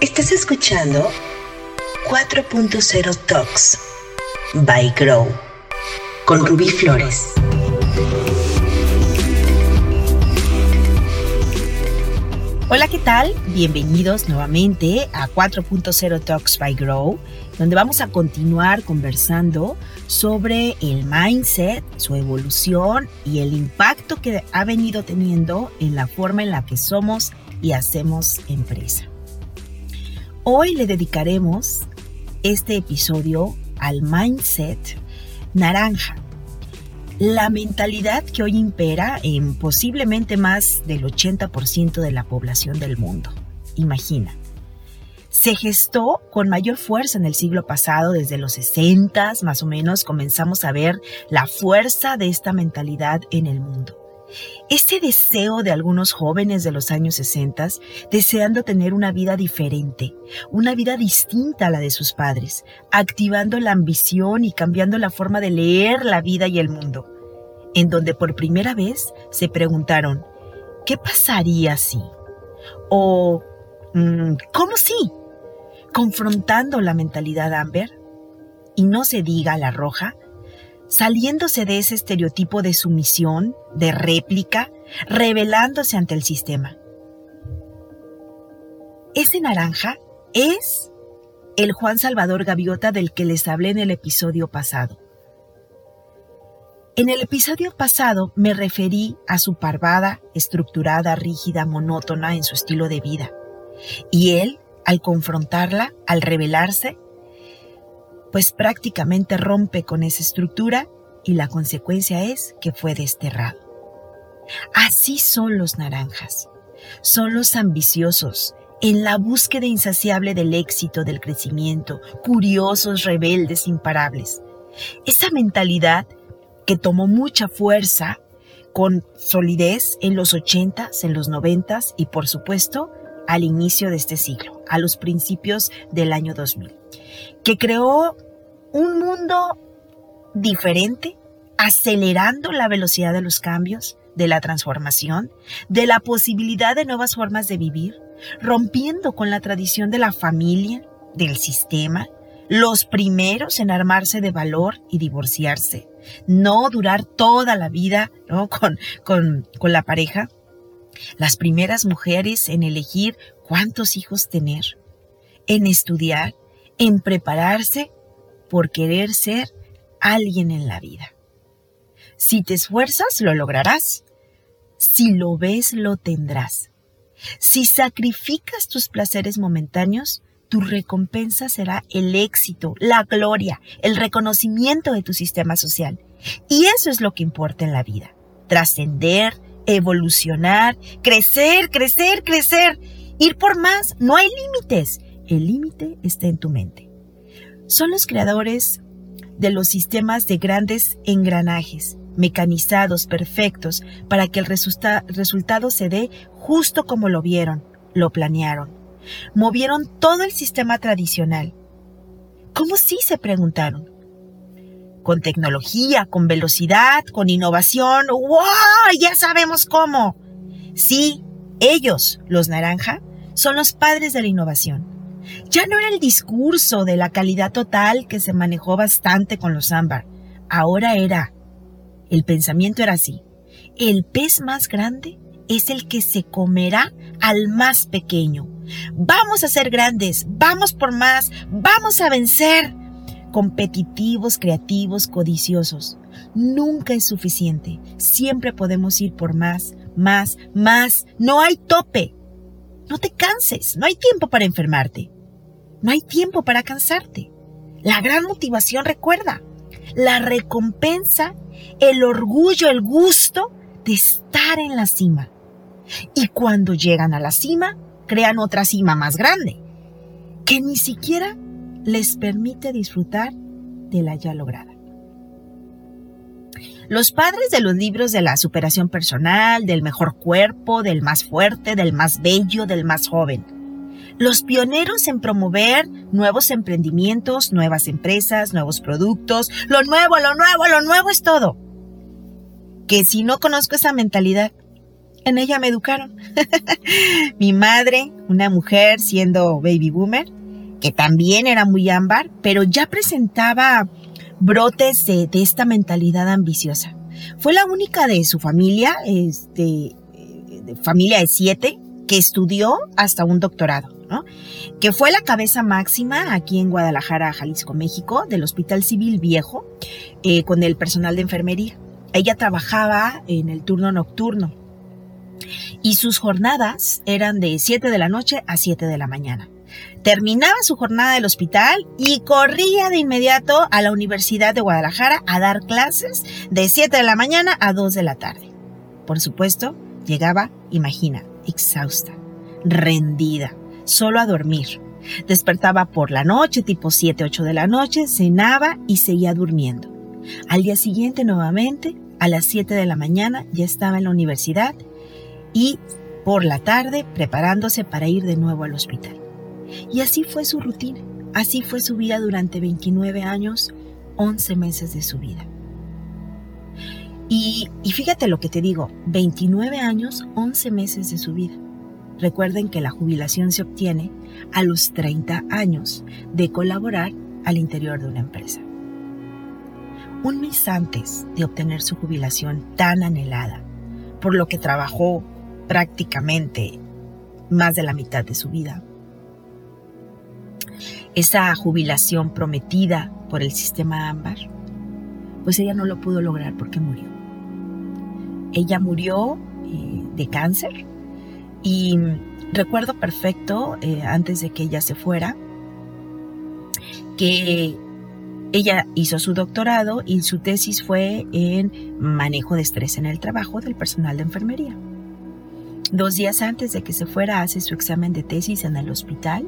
Estás escuchando 4.0 Talks by Grow con Rubí Flores. Hola, ¿qué tal? Bienvenidos nuevamente a 4.0 Talks by Grow, donde vamos a continuar conversando sobre el mindset, su evolución y el impacto que ha venido teniendo en la forma en la que somos y hacemos empresa. Hoy le dedicaremos este episodio al mindset naranja la mentalidad que hoy impera en posiblemente más del 80% de la población del mundo. Imagina. Se gestó con mayor fuerza en el siglo pasado, desde los 60 más o menos comenzamos a ver la fuerza de esta mentalidad en el mundo. Ese deseo de algunos jóvenes de los años 60 deseando tener una vida diferente, una vida distinta a la de sus padres, activando la ambición y cambiando la forma de leer la vida y el mundo, en donde por primera vez se preguntaron, ¿qué pasaría si? O, mm, ¿cómo si? Confrontando la mentalidad Amber, y no se diga la roja, saliéndose de ese estereotipo de sumisión, de réplica, revelándose ante el sistema. Ese naranja es el Juan Salvador Gaviota del que les hablé en el episodio pasado. En el episodio pasado me referí a su parvada, estructurada, rígida, monótona en su estilo de vida. Y él, al confrontarla, al revelarse, pues prácticamente rompe con esa estructura y la consecuencia es que fue desterrado. Así son los naranjas. Son los ambiciosos, en la búsqueda insaciable del éxito, del crecimiento, curiosos, rebeldes, imparables. Esa mentalidad que tomó mucha fuerza con solidez en los 80s, en los 90s y por supuesto al inicio de este siglo, a los principios del año 2000, que creó un mundo diferente, acelerando la velocidad de los cambios, de la transformación, de la posibilidad de nuevas formas de vivir, rompiendo con la tradición de la familia, del sistema, los primeros en armarse de valor y divorciarse, no durar toda la vida con, con, con la pareja, las primeras mujeres en elegir cuántos hijos tener, en estudiar, en prepararse por querer ser alguien en la vida. Si te esfuerzas, lo lograrás. Si lo ves, lo tendrás. Si sacrificas tus placeres momentáneos, tu recompensa será el éxito, la gloria, el reconocimiento de tu sistema social. Y eso es lo que importa en la vida. Trascender, evolucionar, crecer, crecer, crecer. Ir por más. No hay límites. El límite está en tu mente. Son los creadores de los sistemas de grandes engranajes, mecanizados, perfectos, para que el resultado se dé justo como lo vieron, lo planearon movieron todo el sistema tradicional. ¿Cómo sí? se preguntaron. Con tecnología, con velocidad, con innovación. ¡Wow! Ya sabemos cómo. Sí, ellos, los naranja, son los padres de la innovación. Ya no era el discurso de la calidad total que se manejó bastante con los ámbar. Ahora era. El pensamiento era así. El pez más grande es el que se comerá al más pequeño. Vamos a ser grandes, vamos por más, vamos a vencer. Competitivos, creativos, codiciosos. Nunca es suficiente. Siempre podemos ir por más, más, más. No hay tope. No te canses. No hay tiempo para enfermarte. No hay tiempo para cansarte. La gran motivación recuerda. La recompensa, el orgullo, el gusto de estar en la cima. Y cuando llegan a la cima, crean otra cima más grande, que ni siquiera les permite disfrutar de la ya lograda. Los padres de los libros de la superación personal, del mejor cuerpo, del más fuerte, del más bello, del más joven. Los pioneros en promover nuevos emprendimientos, nuevas empresas, nuevos productos. Lo nuevo, lo nuevo, lo nuevo es todo. Que si no conozco esa mentalidad, en ella me educaron. Mi madre, una mujer siendo baby boomer, que también era muy ámbar, pero ya presentaba brotes de, esta mentalidad ambiciosa. Fue la única de su familia, este, de familia de siete, que estudió hasta un doctorado, ¿no? que fue la cabeza máxima aquí en Guadalajara, Jalisco, México, del Hospital Civil Viejo, eh, con el personal de enfermería. Ella trabajaba en el turno nocturno y sus jornadas eran de 7 de la noche a 7 de la mañana. Terminaba su jornada del hospital y corría de inmediato a la Universidad de Guadalajara a dar clases de 7 de la mañana a 2 de la tarde. Por supuesto, llegaba, imagina, exhausta, rendida, solo a dormir. Despertaba por la noche, tipo 7, 8 de la noche, cenaba y seguía durmiendo. Al día siguiente, nuevamente, a las 7 de la mañana, ya estaba en la universidad y por la tarde preparándose para ir de nuevo al hospital. Y así fue su rutina, así fue su vida durante 29 años, 11 meses de su vida. Y, fíjate lo que te digo, 29 años, 11 meses de su vida. Recuerden que la jubilación se obtiene a los 30 años de colaborar al interior de una empresa. Un mes antes de obtener su jubilación tan anhelada, por lo que trabajó prácticamente más de la mitad de su vida, esa jubilación prometida por el sistema ámbar, pues ella no lo pudo lograr porque murió. Ella murió eh, de cáncer y recuerdo perfecto, eh, antes de que ella se fuera, que ella hizo su doctorado y su tesis fue en manejo de estrés en el trabajo del personal de enfermería. Dos días antes de que se fuera hace su examen de tesis en el hospital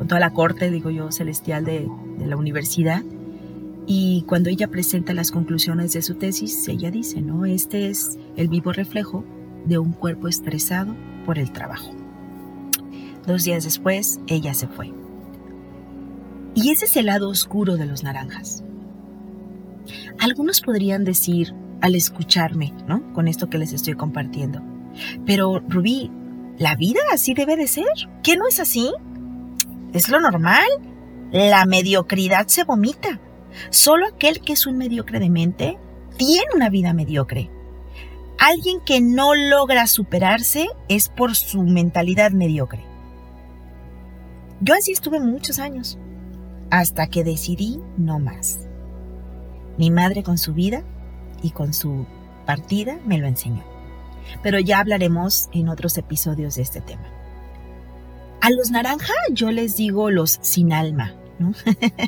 con toda la corte, digo yo, celestial de, la universidad. Y cuando ella presenta las conclusiones de su tesis, ella dice, ¿no? Este es el vivo reflejo de un cuerpo estresado por el trabajo. Dos días después, ella se fue. Y ese es el lado oscuro de los naranjas. Algunos podrían decir, al escucharme, ¿no? Con esto que les estoy compartiendo. Pero, Rubí, ¿la vida así debe de ser? ¿Qué no es así? Es lo normal. La mediocridad se vomita. Solo aquel que es un mediocre de mente tiene una vida mediocre. Alguien que no logra superarse es por su mentalidad mediocre. Yo así estuve muchos años, hasta que decidí no más. Mi madre con su vida y con su partida me lo enseñó. Pero ya hablaremos en otros episodios de este tema. Los naranja yo les digo los sin alma. ¿no?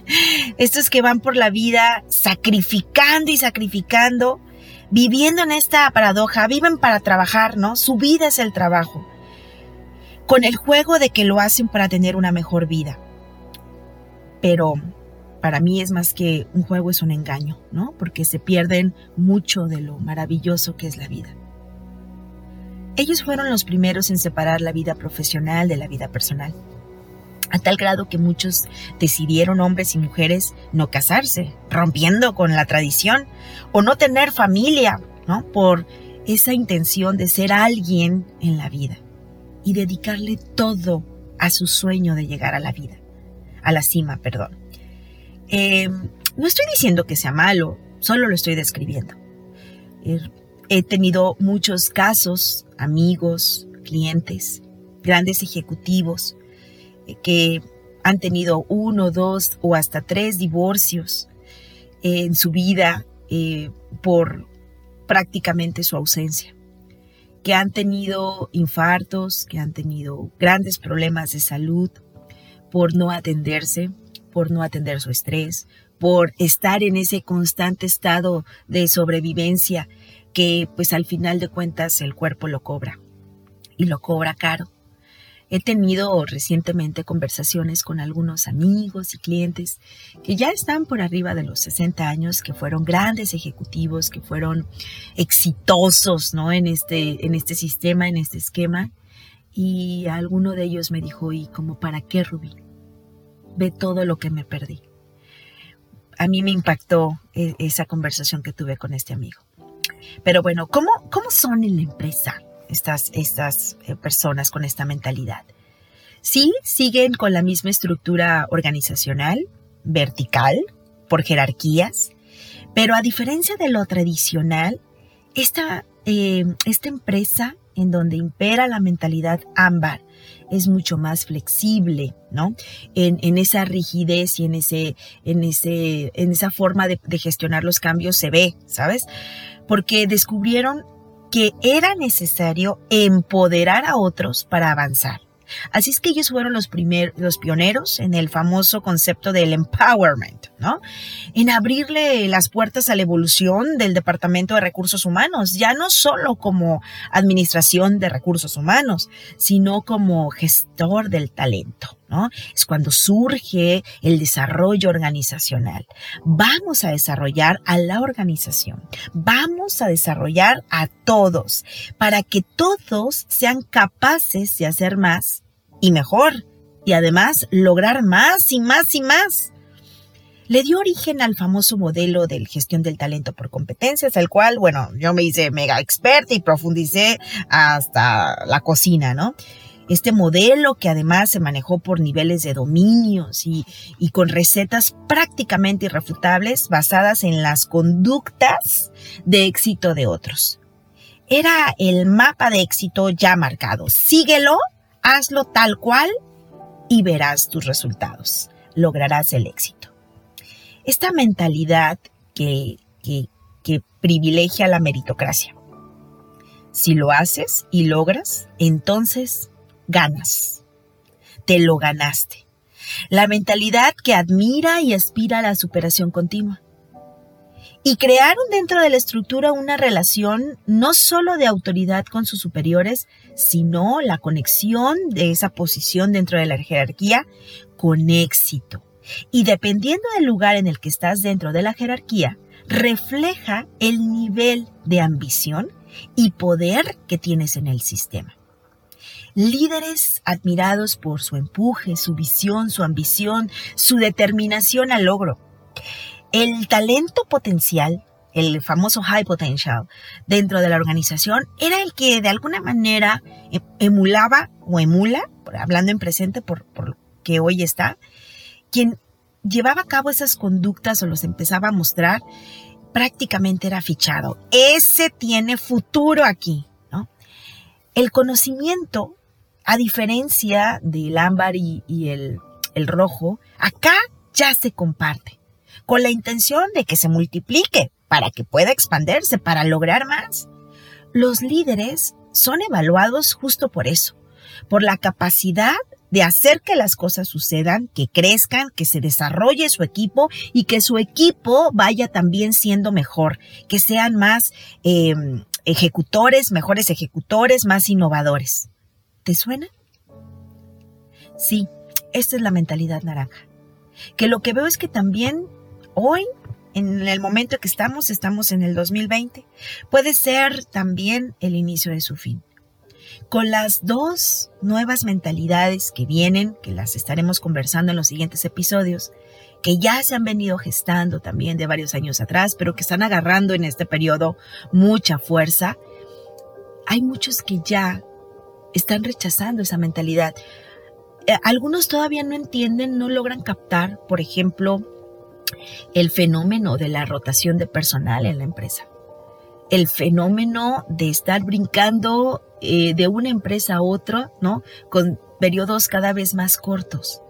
Estos que van por la vida sacrificando y sacrificando, viviendo en esta paradoja, viven para trabajar, ¿no? Su vida es el trabajo, con el juego de que lo hacen para tener una mejor vida. Pero para mí es más que un juego, es un engaño, ¿no? Porque se pierden mucho de lo maravilloso que es la vida. Ellos fueron los primeros en separar la vida profesional de la vida personal, a tal grado que muchos decidieron, hombres y mujeres, no casarse, rompiendo con la tradición, o no tener familia, ¿no? Por esa intención de ser alguien en la vida y dedicarle todo a su sueño de llegar a la vida, a la cima, perdón. Eh, no estoy diciendo que sea malo, solo lo estoy describiendo. Eh, He tenido muchos casos, amigos, clientes, grandes ejecutivos eh, que han tenido uno, dos o hasta tres divorcios en su vida eh, por prácticamente su ausencia, que han tenido infartos, que han tenido grandes problemas de salud por no atenderse, por no atender su estrés, por estar en ese constante estado de sobrevivencia que pues al final de cuentas el cuerpo lo cobra y lo cobra caro. He tenido recientemente conversaciones con algunos amigos y clientes que ya están por arriba de los 60 años, que fueron grandes ejecutivos, que fueron exitosos ¿no? en, este, en este sistema, en este esquema. Y alguno de ellos me dijo, ¿y como para qué, Rubí? Ve todo lo que me perdí. A mí me impactó eh, esa conversación que tuve con este amigo. Pero bueno, ¿cómo, cómo son en la empresa? estas, estas eh, personas con esta mentalidad. Sí, siguen con la misma estructura organizacional, vertical, por jerarquías, pero a diferencia de lo tradicional, esta, eh, esta empresa en donde impera la mentalidad ámbar es mucho más flexible, ¿no? En, esa rigidez y en, ese, en, ese, en esa forma de gestionar los cambios se ve, ¿sabes? Porque descubrieron que era necesario empoderar a otros para avanzar. Así es que ellos fueron los, los pioneros en el famoso concepto del empowerment, ¿no? En abrirle las puertas a la evolución del Departamento de Recursos Humanos, ya no solo como administración de recursos humanos, sino como gestor del talento. Es cuando surge el desarrollo organizacional. Vamos a desarrollar a la organización. Vamos a desarrollar a todos para que todos sean capaces de hacer más y mejor, y además lograr más y más y más. Le dio origen al famoso modelo de gestión del talento por competencias, al cual, bueno, yo me hice mega experta y profundicé hasta la cocina, ¿no? Este modelo que además se manejó por niveles de dominios y, con recetas prácticamente irrefutables basadas en las conductas de éxito de otros. Era el mapa de éxito ya marcado. Síguelo Hazlo tal cual y verás tus resultados. Lograrás el éxito. Esta mentalidad que, privilegia la meritocracia. Si lo haces y logras, entonces ganas. Te lo ganaste. La mentalidad que admira y aspira a la superación continua y crearon dentro de la estructura una relación no solo de autoridad con sus superiores, sino la conexión de esa posición dentro de la jerarquía con éxito. Y dependiendo del lugar en el que estás dentro de la jerarquía, refleja el nivel de ambición y poder que tienes en el sistema. Líderes admirados por su empuje, su visión, su ambición, su determinación al logro el talento potencial, el famoso high potential dentro de la organización, era el que de alguna manera e, emulaba o emula, hablando en presente por, por que hoy está, quien llevaba a cabo esas conductas o los empezaba a mostrar, prácticamente era fichado. Ese tiene futuro aquí. El conocimiento, a diferencia del ámbar y, el, rojo, acá ya se comparte con la intención de que se multiplique, para que pueda expandirse, para lograr más. Los líderes son evaluados justo por eso, por la capacidad de hacer que las cosas sucedan, que crezcan, que se desarrolle su equipo y que su equipo vaya también siendo mejor, que sean más em, ejecutores, mejores ejecutores, más innovadores. ¿Te suena? Sí, esta es la mentalidad naranja. Que lo que veo es que también hoy, en el momento que estamos, estamos en el 2020, puede ser también el inicio de su fin. Con las dos nuevas mentalidades que vienen, que las estaremos conversando en los siguientes episodios, que ya se han venido gestando también de varios años atrás, pero que están agarrando en este periodo mucha fuerza, hay muchos que ya están rechazando esa mentalidad. Eh, algunos todavía no entienden, no logran captar, por ejemplo, el fenómeno de la rotación de personal en la empresa, el fenómeno de estar brincando eh, de una empresa a otra, ¿no? Con periodos cada vez más cortos.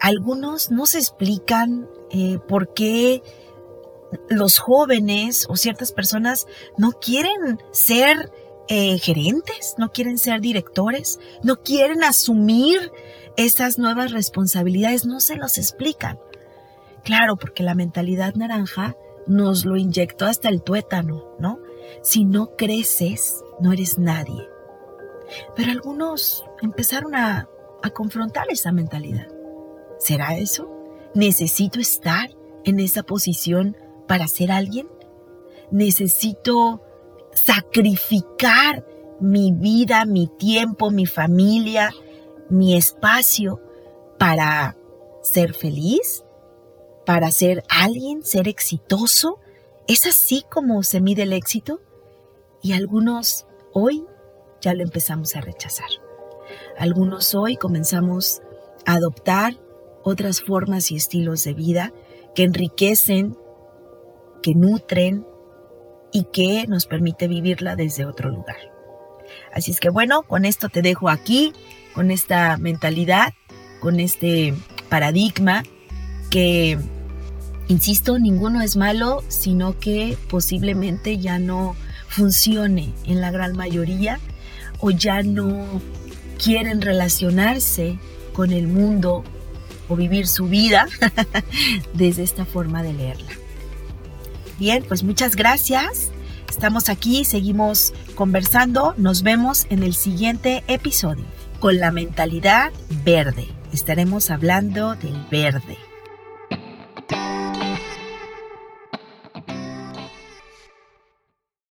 Algunos no se explican eh, por qué los jóvenes o ciertas personas no quieren ser eh, gerentes, no quieren ser directores, no quieren asumir esas nuevas responsabilidades, no se los explican. Claro, porque la mentalidad naranja nos lo inyectó hasta el tuétano, ¿no? Si no creces, no eres nadie. Pero algunos empezaron a, a confrontar esa mentalidad. ¿Será eso? ¿Necesito estar en esa posición para ser alguien? ¿Necesito sacrificar mi vida, mi tiempo, mi familia, mi espacio para ser feliz? para ser alguien, ser exitoso? ¿Es así como se mide el éxito? Y algunos hoy ya lo empezamos a rechazar. Algunos hoy comenzamos a adoptar otras formas y estilos de vida que enriquecen, que nutren y que nos permite vivirla desde otro lugar. Así es que bueno, con esto te dejo aquí, con esta mentalidad, con este paradigma que, insisto, ninguno es malo, sino que posiblemente ya no funcione en la gran mayoría o ya no quieren relacionarse con el mundo o vivir su vida desde esta forma de leerla. Bien, pues muchas gracias. Estamos aquí, seguimos conversando. Nos vemos en el siguiente episodio con la mentalidad verde. Estaremos hablando del verde.